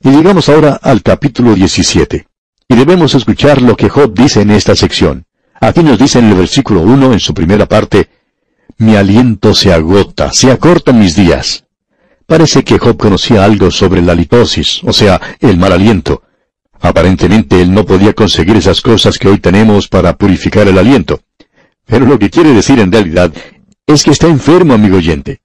Y llegamos ahora al capítulo 17. Y debemos escuchar lo que Job dice en esta sección. Aquí nos dice en el versículo 1, en su primera parte, Mi aliento se agota, se acortan mis días. Parece que Job conocía algo sobre la litosis, o sea, el mal aliento. Aparentemente él no podía conseguir esas cosas que hoy tenemos para purificar el aliento. Pero lo que quiere decir en realidad es que está enfermo, amigo oyente.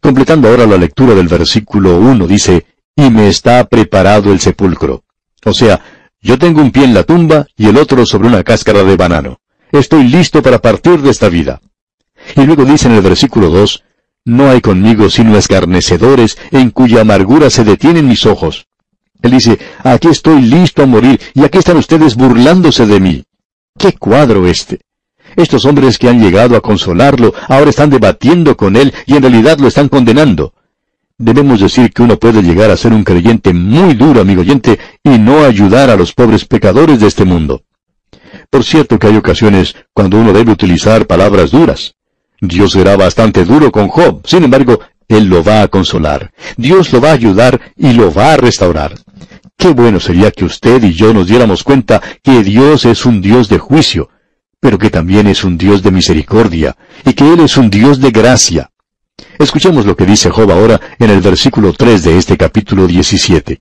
Completando ahora la lectura del versículo 1 dice, y me está preparado el sepulcro. O sea, yo tengo un pie en la tumba y el otro sobre una cáscara de banano. Estoy listo para partir de esta vida. Y luego dice en el versículo 2, No hay conmigo sino escarnecedores en cuya amargura se detienen mis ojos. Él dice, aquí estoy listo a morir y aquí están ustedes burlándose de mí. ¡Qué cuadro este! Estos hombres que han llegado a consolarlo ahora están debatiendo con él y en realidad lo están condenando. Debemos decir que uno puede llegar a ser un creyente muy duro, amigo oyente, y no ayudar a los pobres pecadores de este mundo. Por cierto que hay ocasiones cuando uno debe utilizar palabras duras. Dios será bastante duro con Job, sin embargo, Él lo va a consolar. Dios lo va a ayudar y lo va a restaurar. Qué bueno sería que usted y yo nos diéramos cuenta que Dios es un Dios de juicio, pero que también es un Dios de misericordia, y que Él es un Dios de gracia. Escuchemos lo que dice Job ahora en el versículo 3 de este capítulo 17.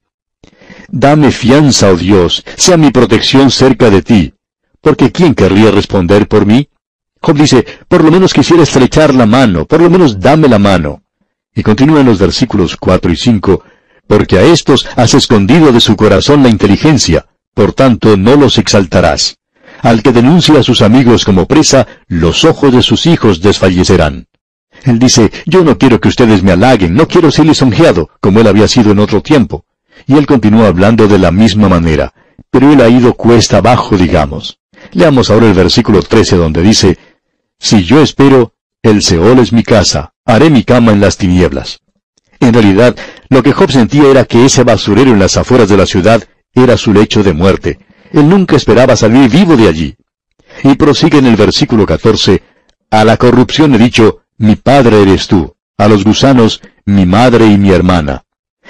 Dame fianza, oh Dios, sea mi protección cerca de ti, porque ¿quién querría responder por mí? Job dice, por lo menos quisiera estrechar la mano, por lo menos dame la mano. Y continúa en los versículos 4 y 5, porque a estos has escondido de su corazón la inteligencia, por tanto no los exaltarás. Al que denuncia a sus amigos como presa, los ojos de sus hijos desfallecerán. Él dice, yo no quiero que ustedes me halaguen, no quiero ser lisonjeado, como él había sido en otro tiempo. Y él continúa hablando de la misma manera, pero él ha ido cuesta abajo, digamos. Leamos ahora el versículo 13 donde dice, Si yo espero, el Seol es mi casa, haré mi cama en las tinieblas. En realidad, lo que Job sentía era que ese basurero en las afueras de la ciudad era su lecho de muerte. Él nunca esperaba salir vivo de allí. Y prosigue en el versículo 14, A la corrupción he dicho, mi padre eres tú, a los gusanos, mi madre y mi hermana.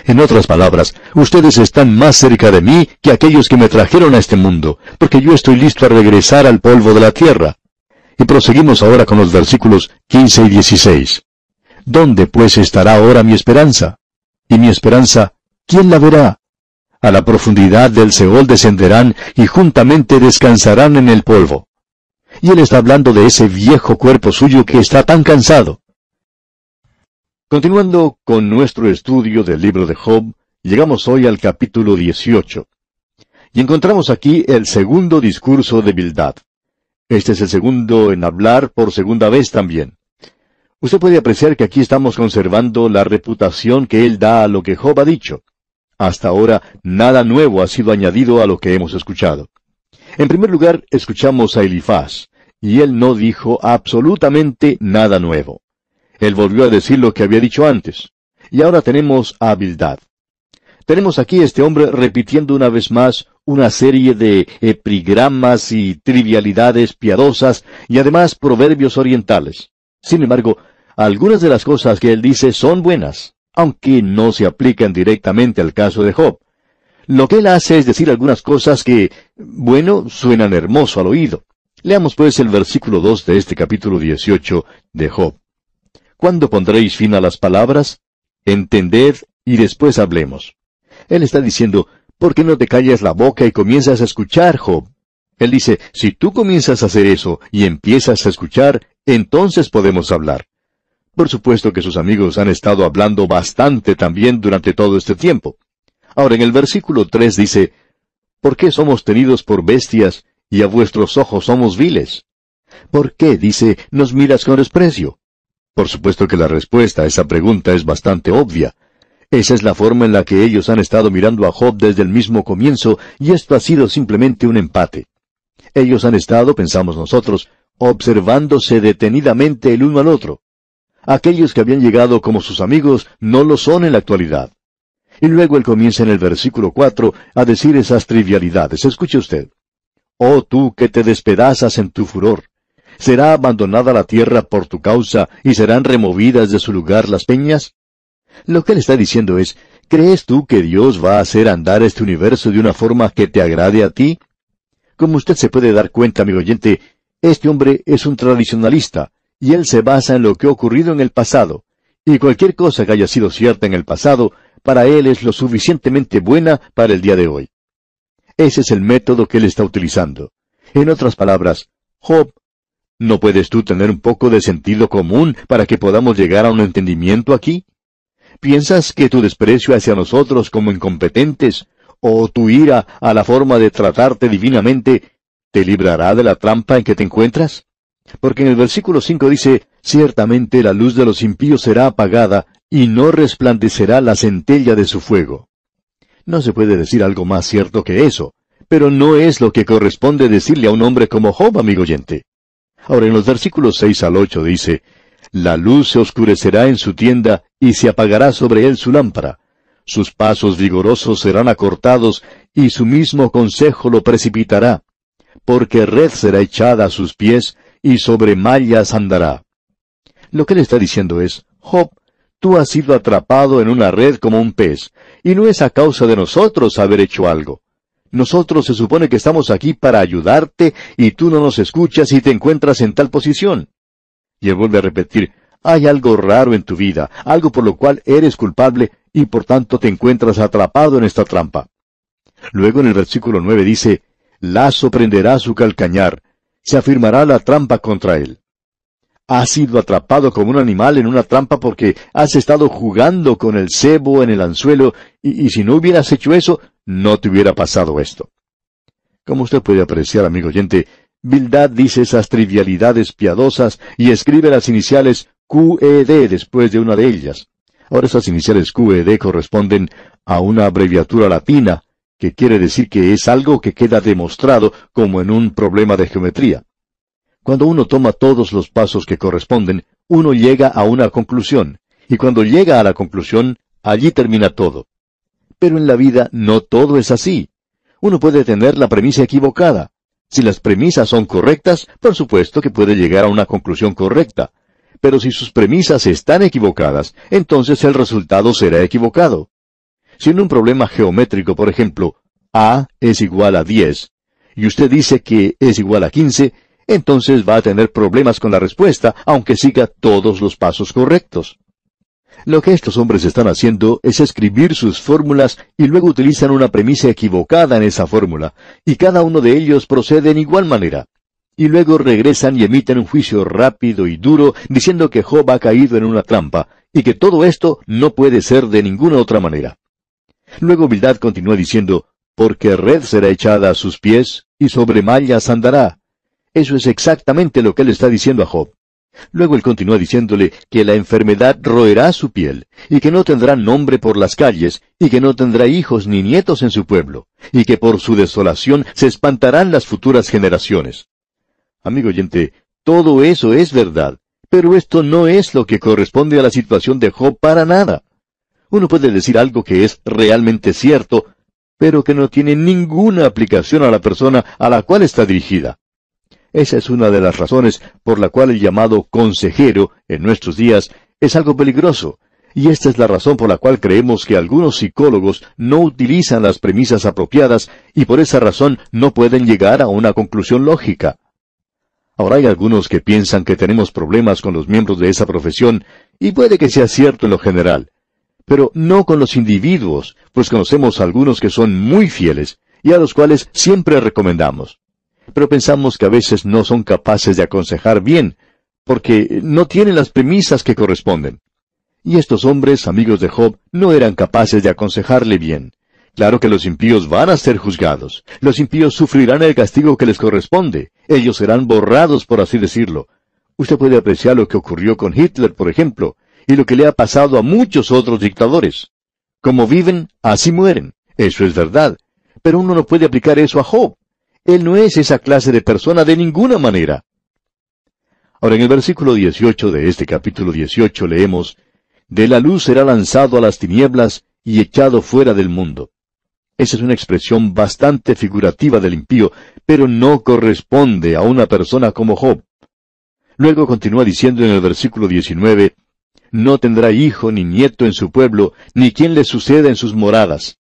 En otras palabras, ustedes están más cerca de mí que aquellos que me trajeron a este mundo, porque yo estoy listo a regresar al polvo de la tierra. Y proseguimos ahora con los versículos 15 y 16. ¿Dónde pues estará ahora mi esperanza? Y mi esperanza, ¿quién la verá? A la profundidad del Seol descenderán y juntamente descansarán en el polvo. Él está hablando de ese viejo cuerpo suyo que está tan cansado. Continuando con nuestro estudio del libro de Job, llegamos hoy al capítulo 18. Y encontramos aquí el segundo discurso de Bildad. Este es el segundo en hablar por segunda vez también. Usted puede apreciar que aquí estamos conservando la reputación que él da a lo que Job ha dicho. Hasta ahora nada nuevo ha sido añadido a lo que hemos escuchado. En primer lugar, escuchamos a Elifaz, y él no dijo absolutamente nada nuevo. Él volvió a decir lo que había dicho antes. Y ahora tenemos a. Tenemos aquí este hombre repitiendo una vez más una serie de epigramas y trivialidades piadosas y además proverbios orientales. Sin embargo, algunas de las cosas que él dice son buenas, aunque no se aplican directamente al caso de Job. Lo que él hace es decir algunas cosas que, bueno, suenan hermoso al oído. Leamos pues el versículo 2 de este capítulo 18 de Job. ¿Cuándo pondréis fin a las palabras? Entended y después hablemos. Él está diciendo, ¿por qué no te callas la boca y comienzas a escuchar, Job? Él dice, si tú comienzas a hacer eso y empiezas a escuchar, entonces podemos hablar. Por supuesto que sus amigos han estado hablando bastante también durante todo este tiempo. Ahora en el versículo 3 dice, ¿Por qué somos tenidos por bestias y a vuestros ojos somos viles? ¿Por qué, dice, nos miras con desprecio? Por supuesto que la respuesta a esa pregunta es bastante obvia. Esa es la forma en la que ellos han estado mirando a Job desde el mismo comienzo, y esto ha sido simplemente un empate. Ellos han estado, pensamos nosotros, observándose detenidamente el uno al otro. Aquellos que habían llegado como sus amigos no lo son en la actualidad. Y luego él comienza en el versículo cuatro a decir esas trivialidades. Escuche usted. Oh tú que te despedazas en tu furor. ¿Será abandonada la tierra por tu causa y serán removidas de su lugar las peñas? Lo que él está diciendo es ¿Crees tú que Dios va a hacer andar este universo de una forma que te agrade a ti? Como usted se puede dar cuenta, amigo oyente, este hombre es un tradicionalista, y él se basa en lo que ha ocurrido en el pasado, y cualquier cosa que haya sido cierta en el pasado, para él es lo suficientemente buena para el día de hoy. Ese es el método que él está utilizando. En otras palabras, Job, ¿no puedes tú tener un poco de sentido común para que podamos llegar a un entendimiento aquí? ¿Piensas que tu desprecio hacia nosotros como incompetentes, o tu ira a la forma de tratarte divinamente, te librará de la trampa en que te encuentras? Porque en el versículo 5 dice, Ciertamente la luz de los impíos será apagada, y no resplandecerá la centella de su fuego. No se puede decir algo más cierto que eso, pero no es lo que corresponde decirle a un hombre como Job, amigo oyente. Ahora en los versículos 6 al 8 dice, La luz se oscurecerá en su tienda, y se apagará sobre él su lámpara. Sus pasos vigorosos serán acortados, y su mismo consejo lo precipitará. Porque red será echada a sus pies, y sobre mallas andará. Lo que le está diciendo es, Job, tú has sido atrapado en una red como un pez, y no es a causa de nosotros haber hecho algo. Nosotros se supone que estamos aquí para ayudarte, y tú no nos escuchas y te encuentras en tal posición. Y él vuelve a repetir, hay algo raro en tu vida, algo por lo cual eres culpable, y por tanto te encuentras atrapado en esta trampa. Luego en el versículo nueve dice, Lazo prenderá su calcañar, se afirmará la trampa contra él. Has sido atrapado como un animal en una trampa porque has estado jugando con el cebo en el anzuelo, y, si no hubieras hecho eso, no te hubiera pasado esto. Como usted puede apreciar, amigo oyente, Bildad dice esas trivialidades piadosas y escribe las iniciales QED después de una de ellas. Ahora esas iniciales QED corresponden a una abreviatura latina, que quiere decir que es algo que queda demostrado como en un problema de geometría. Cuando uno toma todos los pasos que corresponden, uno llega a una conclusión, y cuando llega a la conclusión, allí termina todo. Pero en la vida no todo es así. Uno puede tener la premisa equivocada. Si las premisas son correctas, por supuesto que puede llegar a una conclusión correcta. Pero si sus premisas están equivocadas, entonces el resultado será equivocado. Si en un problema geométrico, por ejemplo, A es igual a 10, y usted dice que es igual a 15, entonces va a tener problemas con la respuesta, aunque siga todos los pasos correctos. Lo que estos hombres están haciendo es escribir sus fórmulas y luego utilizan una premisa equivocada en esa fórmula, y cada uno de ellos procede en igual manera y luego regresan y emiten un juicio rápido y duro diciendo que Job ha caído en una trampa, y que todo esto no puede ser de ninguna otra manera. Luego Bildad continúa diciendo, porque red será echada a sus pies, y sobre mallas andará. Eso es exactamente lo que él está diciendo a Job. Luego él continúa diciéndole que la enfermedad roerá su piel, y que no tendrá nombre por las calles, y que no tendrá hijos ni nietos en su pueblo, y que por su desolación se espantarán las futuras generaciones. Amigo oyente, todo eso es verdad, pero esto no es lo que corresponde a la situación de Job para nada. Uno puede decir algo que es realmente cierto, pero que no tiene ninguna aplicación a la persona a la cual está dirigida. Esa es una de las razones por la cual el llamado consejero en nuestros días es algo peligroso, y esta es la razón por la cual creemos que algunos psicólogos no utilizan las premisas apropiadas y por esa razón no pueden llegar a una conclusión lógica. Ahora hay algunos que piensan que tenemos problemas con los miembros de esa profesión, y puede que sea cierto en lo general, pero no con los individuos, pues conocemos algunos que son muy fieles, y a los cuales siempre recomendamos. Pero pensamos que a veces no son capaces de aconsejar bien, porque no tienen las premisas que corresponden. Y estos hombres, amigos de Job, no eran capaces de aconsejarle bien. Claro que los impíos van a ser juzgados. Los impíos sufrirán el castigo que les corresponde. Ellos serán borrados, por así decirlo. Usted puede apreciar lo que ocurrió con Hitler, por ejemplo, y lo que le ha pasado a muchos otros dictadores. Como viven, así mueren. Eso es verdad. Pero uno no puede aplicar eso a Job. Él no es esa clase de persona de ninguna manera. Ahora en el versículo 18 de este capítulo 18 leemos, De la luz será lanzado a las tinieblas y echado fuera del mundo. Esa es una expresión bastante figurativa del impío, pero no corresponde a una persona como Job. Luego continúa diciendo en el versículo 19, no tendrá hijo ni nieto en su pueblo, ni quien le suceda en sus moradas.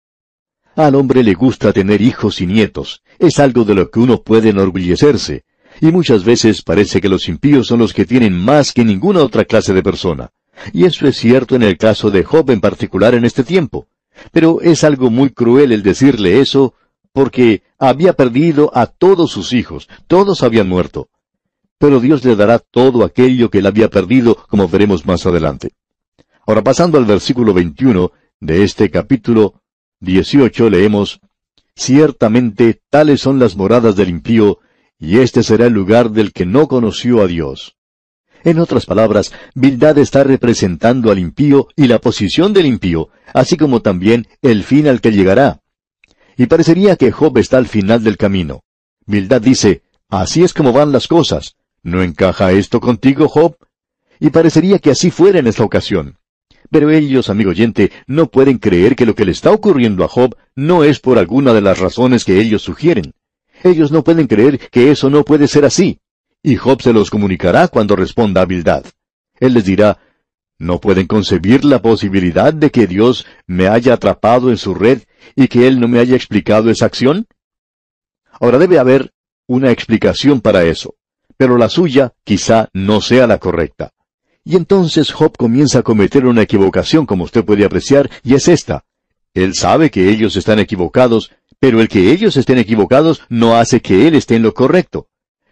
Al hombre le gusta tener hijos y nietos, es algo de lo que uno puede enorgullecerse, y muchas veces parece que los impíos son los que tienen más que ninguna otra clase de persona. Y eso es cierto en el caso de Job en particular en este tiempo. Pero es algo muy cruel el decirle eso, porque había perdido a todos sus hijos, todos habían muerto. Pero Dios le dará todo aquello que él había perdido, como veremos más adelante. Ahora pasando al versículo 21 de este capítulo 18 leemos, Ciertamente tales son las moradas del impío, y este será el lugar del que no conoció a Dios. En otras palabras, Bildad está representando al impío y la posición del impío, así como también el fin al que llegará. Y parecería que Job está al final del camino. Bildad dice, así es como van las cosas. ¿No encaja esto contigo, Job? Y parecería que así fuera en esta ocasión. Pero ellos, amigo oyente, no pueden creer que lo que le está ocurriendo a Job no es por alguna de las razones que ellos sugieren. Ellos no pueden creer que eso no puede ser así. Y Job se los comunicará cuando responda a Bildad. Él les dirá, ¿no pueden concebir la posibilidad de que Dios me haya atrapado en su red y que Él no me haya explicado esa acción? Ahora debe haber una explicación para eso, pero la suya quizá no sea la correcta. Y entonces Job comienza a cometer una equivocación como usted puede apreciar, y es esta. Él sabe que ellos están equivocados, pero el que ellos estén equivocados no hace que él esté en lo correcto.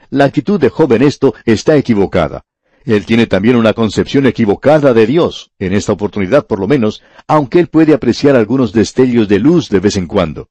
La actitud de Job en esto está equivocada. Él tiene también una concepción equivocada de Dios, en esta oportunidad por lo menos, aunque él puede apreciar algunos destellos de luz de vez en cuando.